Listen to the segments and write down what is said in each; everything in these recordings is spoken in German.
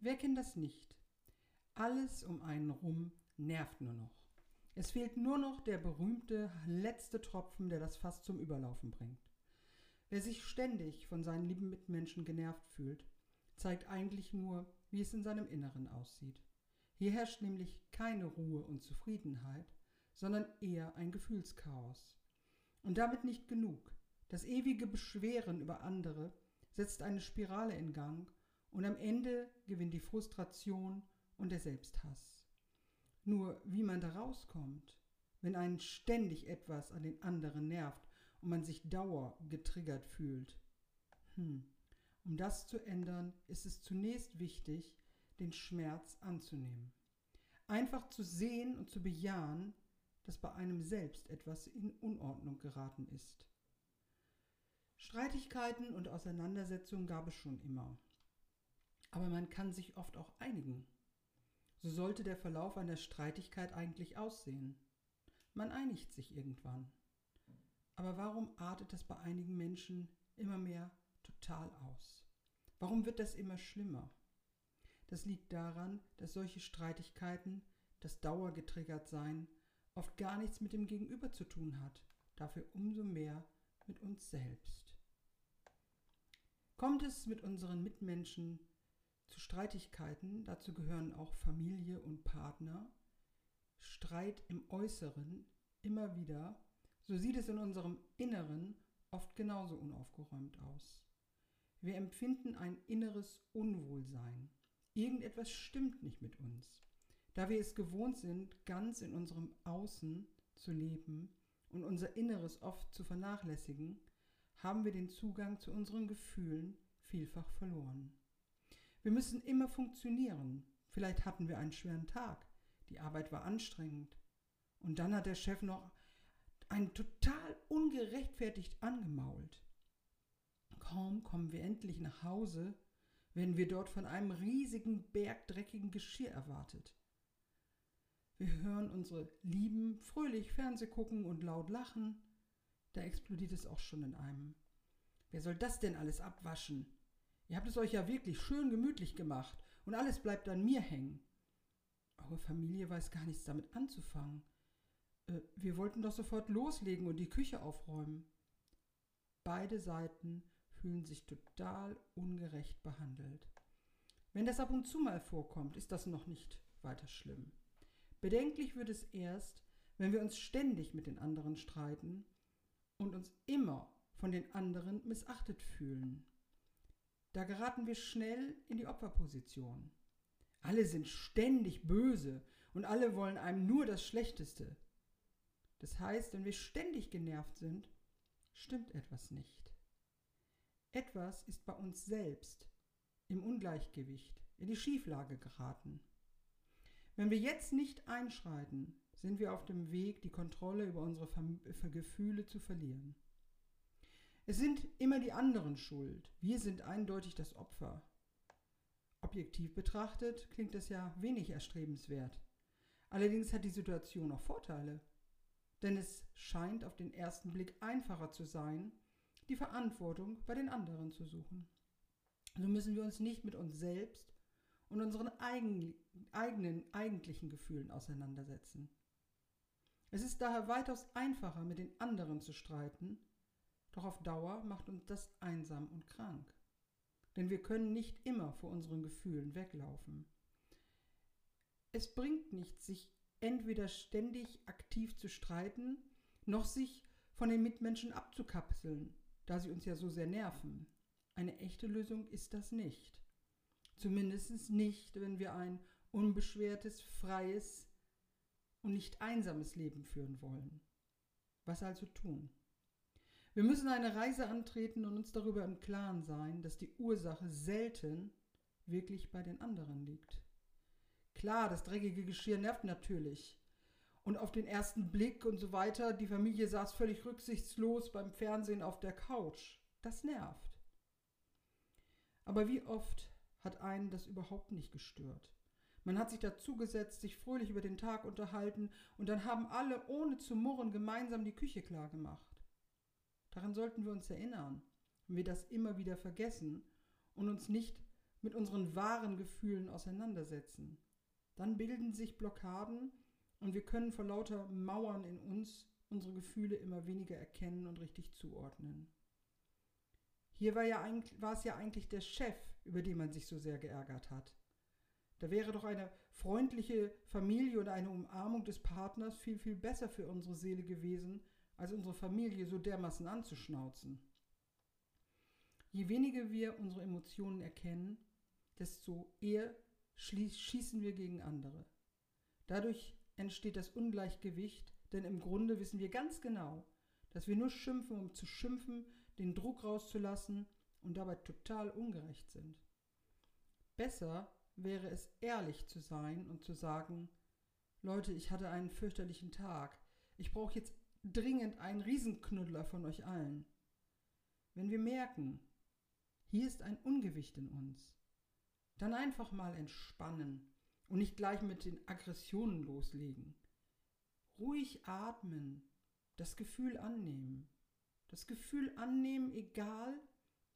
Wer kennt das nicht? Alles um einen rum nervt nur noch. Es fehlt nur noch der berühmte letzte Tropfen, der das Fass zum Überlaufen bringt. Wer sich ständig von seinen lieben Mitmenschen genervt fühlt, zeigt eigentlich nur, wie es in seinem Inneren aussieht. Hier herrscht nämlich keine Ruhe und Zufriedenheit, sondern eher ein Gefühlschaos. Und damit nicht genug. Das ewige Beschweren über andere setzt eine Spirale in Gang und am Ende gewinnt die Frustration und der Selbsthass. Nur wie man da rauskommt, wenn einen ständig etwas an den anderen nervt und man sich dauer getriggert fühlt. Hm. Um das zu ändern, ist es zunächst wichtig, den Schmerz anzunehmen. Einfach zu sehen und zu bejahen, dass bei einem selbst etwas in Unordnung geraten ist. Streitigkeiten und Auseinandersetzungen gab es schon immer. Aber man kann sich oft auch einigen. So sollte der Verlauf einer Streitigkeit eigentlich aussehen. Man einigt sich irgendwann. Aber warum artet das bei einigen Menschen immer mehr total aus? Warum wird das immer schlimmer? Das liegt daran, dass solche Streitigkeiten, das dauergetriggert sein, oft gar nichts mit dem Gegenüber zu tun hat, dafür umso mehr mit uns selbst. Kommt es mit unseren Mitmenschen zu Streitigkeiten, dazu gehören auch Familie und Partner, Streit im Äußeren immer wieder, so sieht es in unserem Inneren oft genauso unaufgeräumt aus. Wir empfinden ein inneres Unwohlsein. Irgendetwas stimmt nicht mit uns. Da wir es gewohnt sind, ganz in unserem Außen zu leben und unser Inneres oft zu vernachlässigen, haben wir den Zugang zu unseren Gefühlen vielfach verloren. Wir müssen immer funktionieren. Vielleicht hatten wir einen schweren Tag, die Arbeit war anstrengend und dann hat der Chef noch einen total ungerechtfertigt angemault. Kaum kommen wir endlich nach Hause, werden wir dort von einem riesigen Berg dreckigen Geschirr erwartet. Wir hören unsere Lieben fröhlich Fernseh gucken und laut lachen. Da explodiert es auch schon in einem. Wer soll das denn alles abwaschen? Ihr habt es euch ja wirklich schön gemütlich gemacht und alles bleibt an mir hängen. Eure Familie weiß gar nichts damit anzufangen. Äh, wir wollten doch sofort loslegen und die Küche aufräumen. Beide Seiten fühlen sich total ungerecht behandelt. Wenn das ab und zu mal vorkommt, ist das noch nicht weiter schlimm. Bedenklich wird es erst, wenn wir uns ständig mit den anderen streiten und uns immer von den anderen missachtet fühlen. Da geraten wir schnell in die Opferposition. Alle sind ständig böse und alle wollen einem nur das Schlechteste. Das heißt, wenn wir ständig genervt sind, stimmt etwas nicht. Etwas ist bei uns selbst im Ungleichgewicht, in die Schieflage geraten. Wenn wir jetzt nicht einschreiten, sind wir auf dem Weg, die Kontrolle über unsere Gefühle zu verlieren. Es sind immer die anderen schuld. Wir sind eindeutig das Opfer. Objektiv betrachtet klingt das ja wenig erstrebenswert. Allerdings hat die Situation auch Vorteile. Denn es scheint auf den ersten Blick einfacher zu sein, die Verantwortung bei den anderen zu suchen. So müssen wir uns nicht mit uns selbst und unseren eigen, eigenen eigentlichen Gefühlen auseinandersetzen. Es ist daher weitaus einfacher, mit den anderen zu streiten, doch auf Dauer macht uns das einsam und krank. Denn wir können nicht immer vor unseren Gefühlen weglaufen. Es bringt nichts, sich entweder ständig aktiv zu streiten, noch sich von den Mitmenschen abzukapseln da sie uns ja so sehr nerven. Eine echte Lösung ist das nicht. Zumindest nicht, wenn wir ein unbeschwertes, freies und nicht einsames Leben führen wollen. Was also tun? Wir müssen eine Reise antreten und uns darüber im Klaren sein, dass die Ursache selten wirklich bei den anderen liegt. Klar, das dreckige Geschirr nervt natürlich, und auf den ersten Blick und so weiter, die Familie saß völlig rücksichtslos beim Fernsehen auf der Couch. Das nervt. Aber wie oft hat einen das überhaupt nicht gestört? Man hat sich dazugesetzt, sich fröhlich über den Tag unterhalten und dann haben alle ohne zu murren gemeinsam die Küche klar gemacht. Daran sollten wir uns erinnern, wenn wir das immer wieder vergessen und uns nicht mit unseren wahren Gefühlen auseinandersetzen. Dann bilden sich Blockaden und wir können vor lauter Mauern in uns unsere Gefühle immer weniger erkennen und richtig zuordnen. Hier war, ja war es ja eigentlich der Chef, über den man sich so sehr geärgert hat. Da wäre doch eine freundliche Familie oder eine Umarmung des Partners viel, viel besser für unsere Seele gewesen, als unsere Familie so dermaßen anzuschnauzen. Je weniger wir unsere Emotionen erkennen, desto eher schießen wir gegen andere. Dadurch entsteht das Ungleichgewicht, denn im Grunde wissen wir ganz genau, dass wir nur schimpfen, um zu schimpfen, den Druck rauszulassen und dabei total ungerecht sind. Besser wäre es ehrlich zu sein und zu sagen, Leute, ich hatte einen fürchterlichen Tag. Ich brauche jetzt dringend einen Riesenknuddler von euch allen. Wenn wir merken, hier ist ein Ungewicht in uns, dann einfach mal entspannen und nicht gleich mit den Aggressionen loslegen. Ruhig atmen, das Gefühl annehmen. Das Gefühl annehmen, egal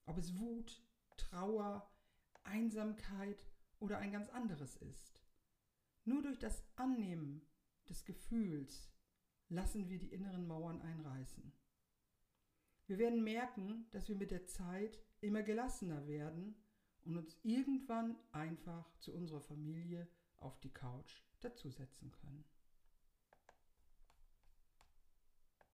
ob es Wut, Trauer, Einsamkeit oder ein ganz anderes ist. Nur durch das Annehmen des Gefühls lassen wir die inneren Mauern einreißen. Wir werden merken, dass wir mit der Zeit immer gelassener werden und uns irgendwann einfach zu unserer Familie auf die Couch dazusetzen können.